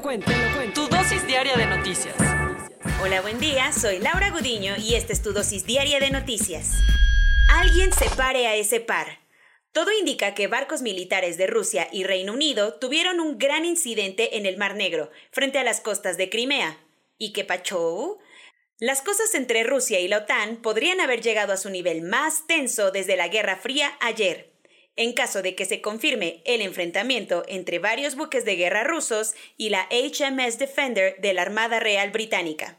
Cuento. Tu dosis diaria de noticias. Hola, buen día. Soy Laura Gudiño y esta es tu dosis diaria de noticias. Alguien separe a ese par. Todo indica que barcos militares de Rusia y Reino Unido tuvieron un gran incidente en el Mar Negro, frente a las costas de Crimea. ¿Y qué pachó? Las cosas entre Rusia y la OTAN podrían haber llegado a su nivel más tenso desde la Guerra Fría ayer. En caso de que se confirme el enfrentamiento entre varios buques de guerra rusos y la HMS Defender de la Armada Real Británica.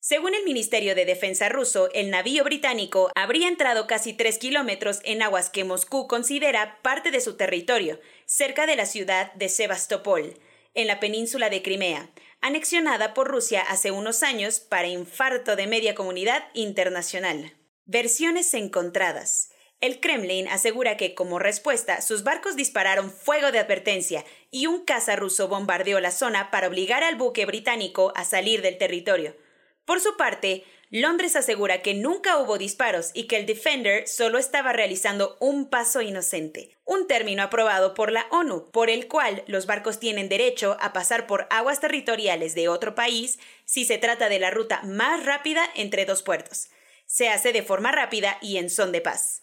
Según el Ministerio de Defensa ruso, el navío británico habría entrado casi tres kilómetros en aguas que Moscú considera parte de su territorio, cerca de la ciudad de Sebastopol, en la península de Crimea, anexionada por Rusia hace unos años para infarto de media comunidad internacional. Versiones encontradas. El Kremlin asegura que, como respuesta, sus barcos dispararon fuego de advertencia y un caza ruso bombardeó la zona para obligar al buque británico a salir del territorio. Por su parte, Londres asegura que nunca hubo disparos y que el Defender solo estaba realizando un paso inocente, un término aprobado por la ONU, por el cual los barcos tienen derecho a pasar por aguas territoriales de otro país si se trata de la ruta más rápida entre dos puertos. Se hace de forma rápida y en son de paz.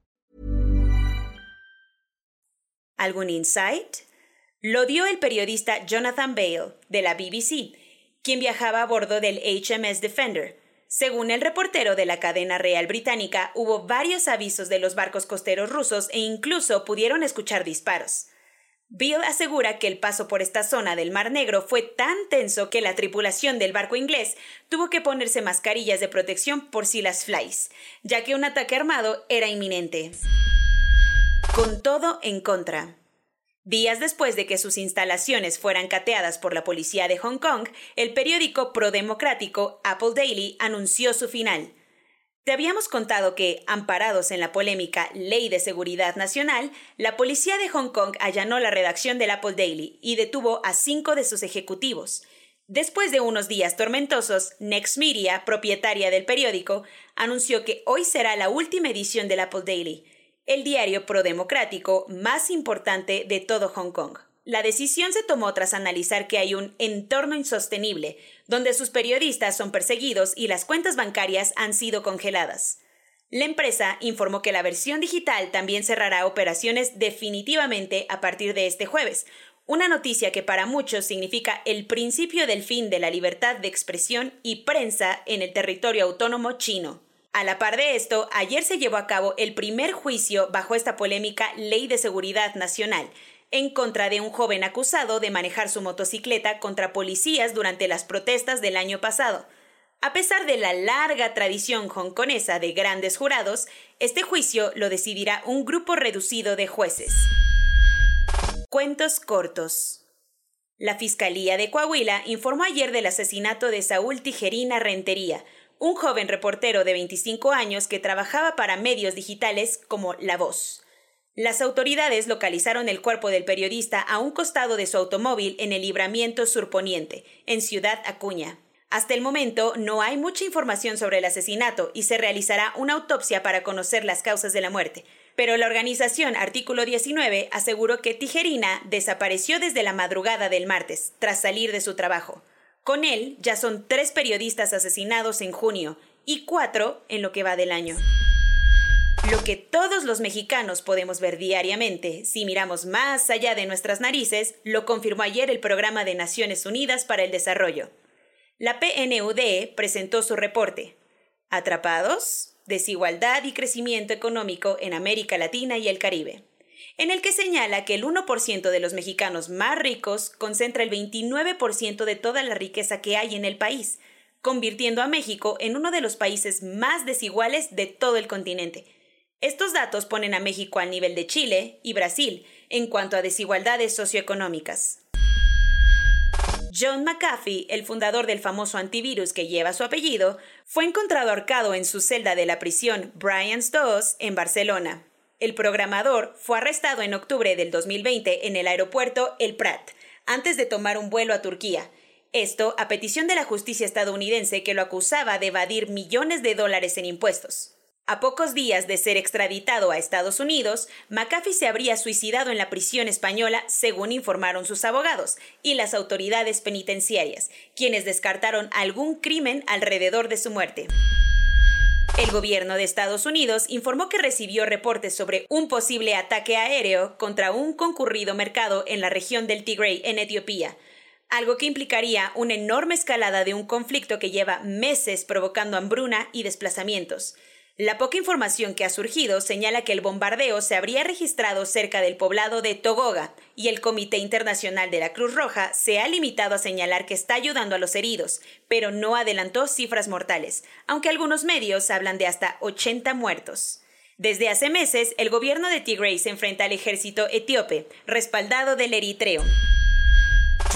¿Algún insight? Lo dio el periodista Jonathan Bale, de la BBC, quien viajaba a bordo del HMS Defender. Según el reportero de la cadena real británica, hubo varios avisos de los barcos costeros rusos e incluso pudieron escuchar disparos. Bill asegura que el paso por esta zona del Mar Negro fue tan tenso que la tripulación del barco inglés tuvo que ponerse mascarillas de protección por si las flies, ya que un ataque armado era inminente. Con todo en contra. Días después de que sus instalaciones fueran cateadas por la policía de Hong Kong, el periódico prodemocrático Apple Daily anunció su final. Te habíamos contado que, amparados en la polémica Ley de Seguridad Nacional, la policía de Hong Kong allanó la redacción del Apple Daily y detuvo a cinco de sus ejecutivos. Después de unos días tormentosos, Next Media, propietaria del periódico, anunció que hoy será la última edición del Apple Daily el diario prodemocrático más importante de todo Hong Kong. La decisión se tomó tras analizar que hay un entorno insostenible, donde sus periodistas son perseguidos y las cuentas bancarias han sido congeladas. La empresa informó que la versión digital también cerrará operaciones definitivamente a partir de este jueves, una noticia que para muchos significa el principio del fin de la libertad de expresión y prensa en el territorio autónomo chino. A la par de esto, ayer se llevó a cabo el primer juicio bajo esta polémica Ley de Seguridad Nacional, en contra de un joven acusado de manejar su motocicleta contra policías durante las protestas del año pasado. A pesar de la larga tradición hongkonesa de grandes jurados, este juicio lo decidirá un grupo reducido de jueces. Cuentos cortos. La Fiscalía de Coahuila informó ayer del asesinato de Saúl Tijerina Rentería, un joven reportero de 25 años que trabajaba para medios digitales como La Voz. Las autoridades localizaron el cuerpo del periodista a un costado de su automóvil en el libramiento surponiente, en Ciudad Acuña. Hasta el momento no hay mucha información sobre el asesinato y se realizará una autopsia para conocer las causas de la muerte. Pero la organización Artículo 19 aseguró que Tijerina desapareció desde la madrugada del martes, tras salir de su trabajo. Con él ya son tres periodistas asesinados en junio y cuatro en lo que va del año. Lo que todos los mexicanos podemos ver diariamente, si miramos más allá de nuestras narices, lo confirmó ayer el Programa de Naciones Unidas para el Desarrollo. La PNUD presentó su reporte. ¿Atrapados? Desigualdad y crecimiento económico en América Latina y el Caribe en el que señala que el 1% de los mexicanos más ricos concentra el 29% de toda la riqueza que hay en el país, convirtiendo a México en uno de los países más desiguales de todo el continente. Estos datos ponen a México al nivel de Chile y Brasil en cuanto a desigualdades socioeconómicas. John McAfee, el fundador del famoso antivirus que lleva su apellido, fue encontrado ahorcado en su celda de la prisión Bryans II en Barcelona. El programador fue arrestado en octubre del 2020 en el aeropuerto El Prat, antes de tomar un vuelo a Turquía. Esto a petición de la justicia estadounidense que lo acusaba de evadir millones de dólares en impuestos. A pocos días de ser extraditado a Estados Unidos, McAfee se habría suicidado en la prisión española, según informaron sus abogados y las autoridades penitenciarias, quienes descartaron algún crimen alrededor de su muerte. El gobierno de Estados Unidos informó que recibió reportes sobre un posible ataque aéreo contra un concurrido mercado en la región del Tigray en Etiopía, algo que implicaría una enorme escalada de un conflicto que lleva meses provocando hambruna y desplazamientos. La poca información que ha surgido señala que el bombardeo se habría registrado cerca del poblado de Togoga y el Comité Internacional de la Cruz Roja se ha limitado a señalar que está ayudando a los heridos, pero no adelantó cifras mortales, aunque algunos medios hablan de hasta 80 muertos. Desde hace meses, el gobierno de Tigray se enfrenta al ejército etíope, respaldado del Eritreo.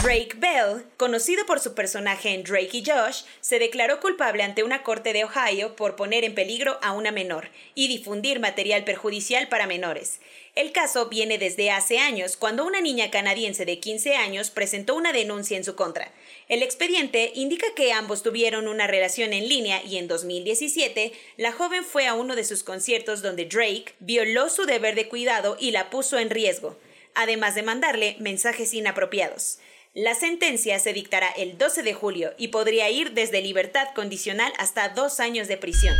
Drake Bell, conocido por su personaje en Drake y Josh, se declaró culpable ante una corte de Ohio por poner en peligro a una menor y difundir material perjudicial para menores. El caso viene desde hace años, cuando una niña canadiense de 15 años presentó una denuncia en su contra. El expediente indica que ambos tuvieron una relación en línea y en 2017 la joven fue a uno de sus conciertos donde Drake violó su deber de cuidado y la puso en riesgo, además de mandarle mensajes inapropiados. La sentencia se dictará el 12 de julio y podría ir desde libertad condicional hasta dos años de prisión.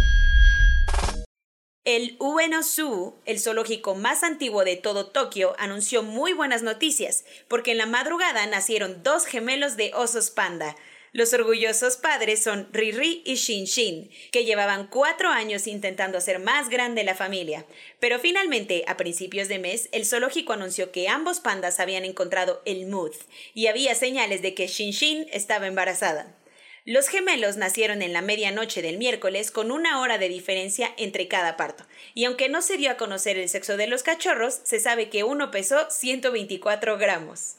El Ueno Zoo, el zoológico más antiguo de todo Tokio, anunció muy buenas noticias, porque en la madrugada nacieron dos gemelos de osos panda, los orgullosos padres son Riri y Shin Shin, que llevaban cuatro años intentando hacer más grande la familia. Pero finalmente, a principios de mes, el zoológico anunció que ambos pandas habían encontrado el mood y había señales de que Shin Shin estaba embarazada. Los gemelos nacieron en la medianoche del miércoles con una hora de diferencia entre cada parto, y aunque no se dio a conocer el sexo de los cachorros, se sabe que uno pesó 124 gramos.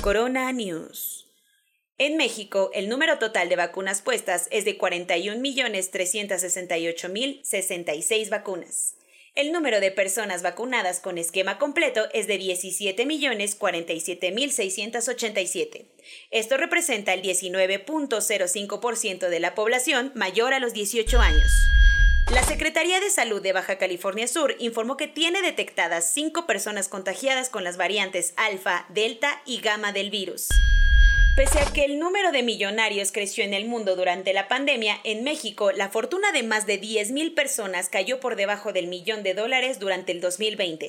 Corona News. En México, el número total de vacunas puestas es de 41.368.066 vacunas. El número de personas vacunadas con esquema completo es de 17.047.687. Esto representa el 19.05% de la población mayor a los 18 años. La Secretaría de Salud de Baja California Sur informó que tiene detectadas cinco personas contagiadas con las variantes alfa, delta y gamma del virus. Pese a que el número de millonarios creció en el mundo durante la pandemia, en México la fortuna de más de 10.000 personas cayó por debajo del millón de dólares durante el 2020.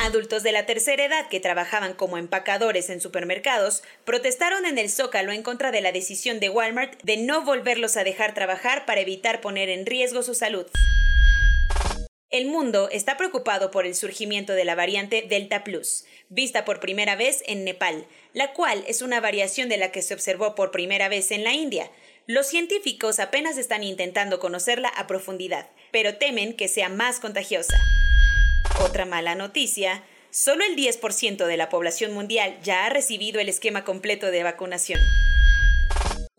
Adultos de la tercera edad que trabajaban como empacadores en supermercados protestaron en el Zócalo en contra de la decisión de Walmart de no volverlos a dejar trabajar para evitar poner en riesgo su salud. El mundo está preocupado por el surgimiento de la variante Delta Plus, vista por primera vez en Nepal, la cual es una variación de la que se observó por primera vez en la India. Los científicos apenas están intentando conocerla a profundidad, pero temen que sea más contagiosa. Otra mala noticia, solo el 10% de la población mundial ya ha recibido el esquema completo de vacunación.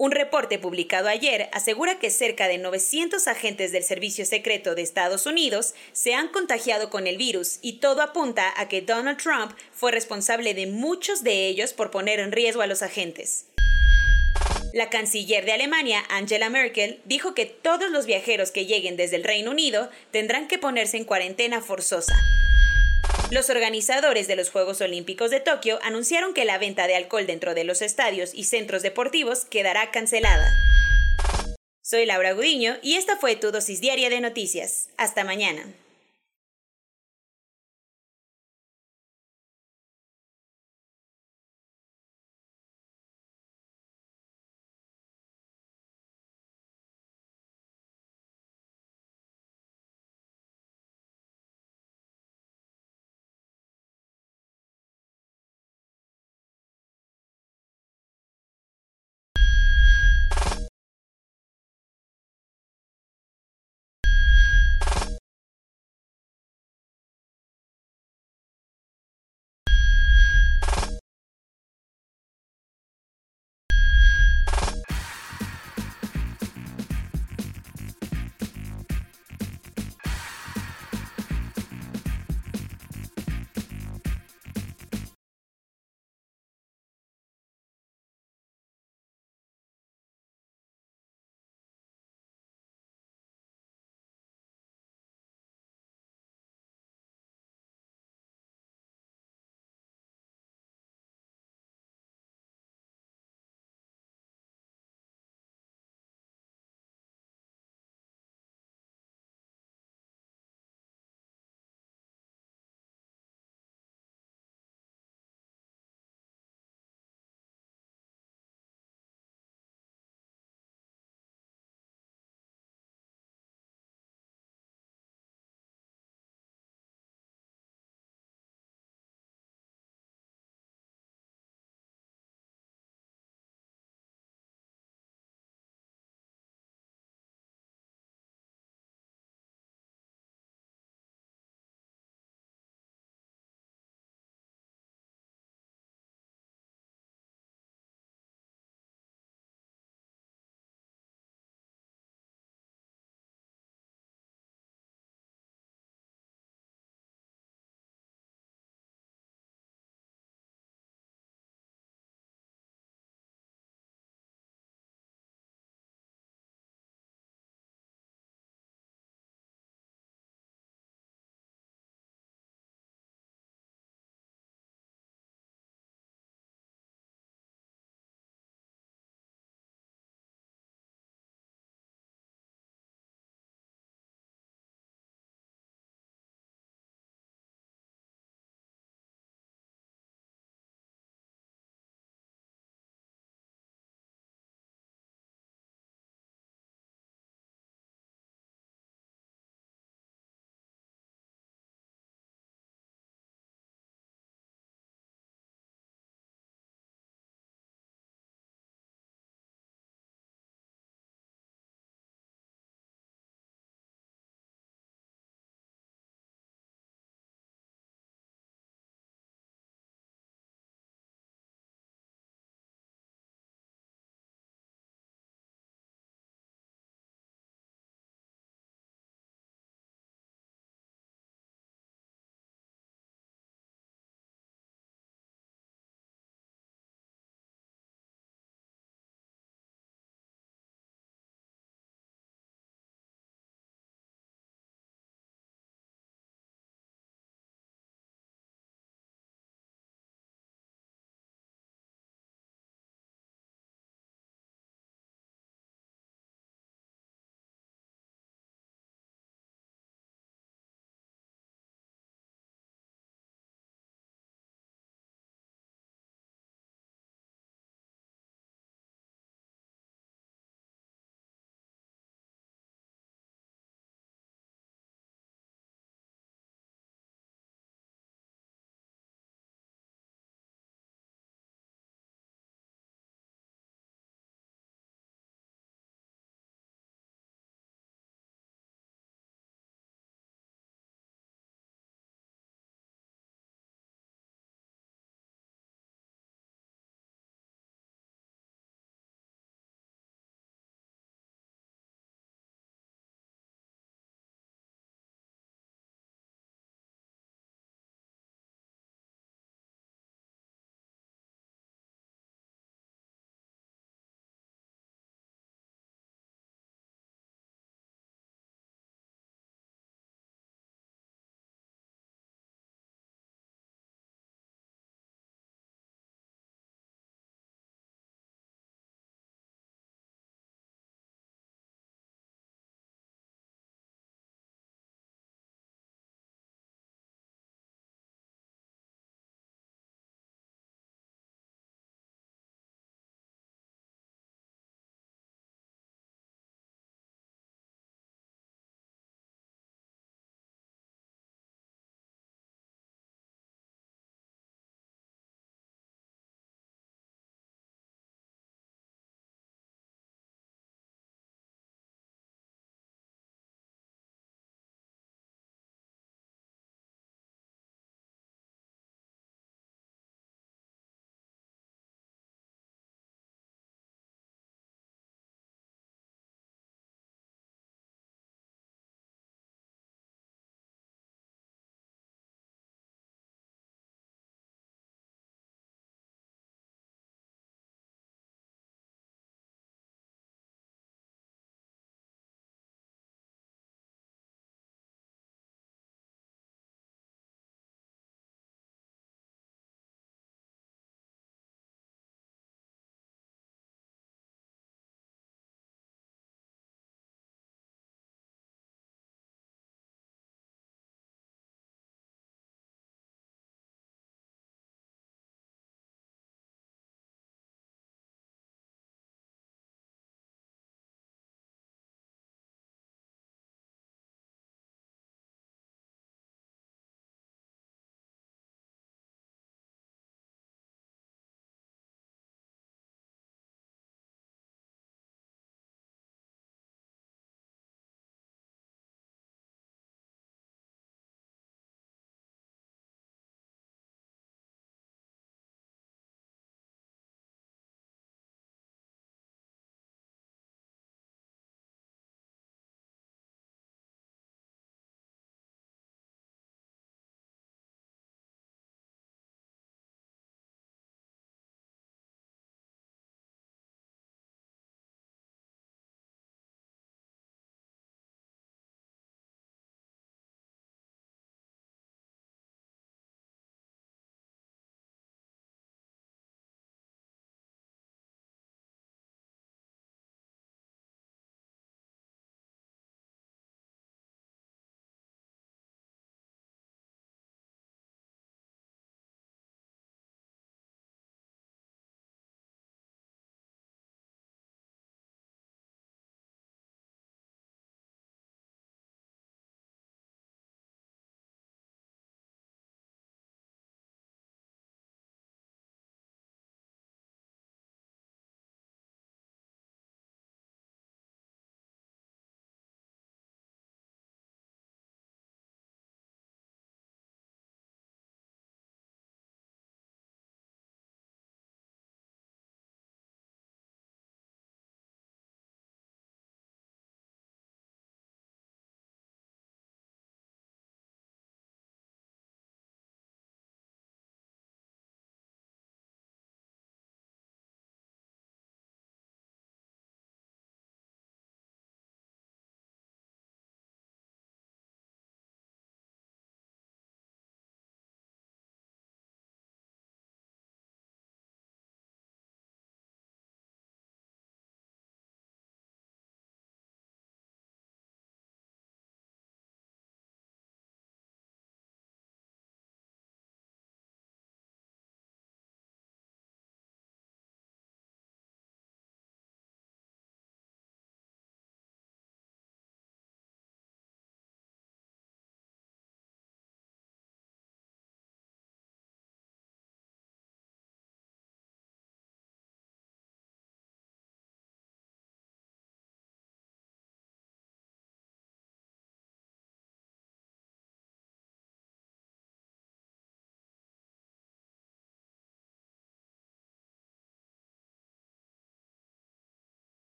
Un reporte publicado ayer asegura que cerca de 900 agentes del Servicio Secreto de Estados Unidos se han contagiado con el virus y todo apunta a que Donald Trump fue responsable de muchos de ellos por poner en riesgo a los agentes. La canciller de Alemania, Angela Merkel, dijo que todos los viajeros que lleguen desde el Reino Unido tendrán que ponerse en cuarentena forzosa. Los organizadores de los Juegos Olímpicos de Tokio anunciaron que la venta de alcohol dentro de los estadios y centros deportivos quedará cancelada. Soy Laura Gudiño y esta fue tu dosis diaria de noticias. Hasta mañana.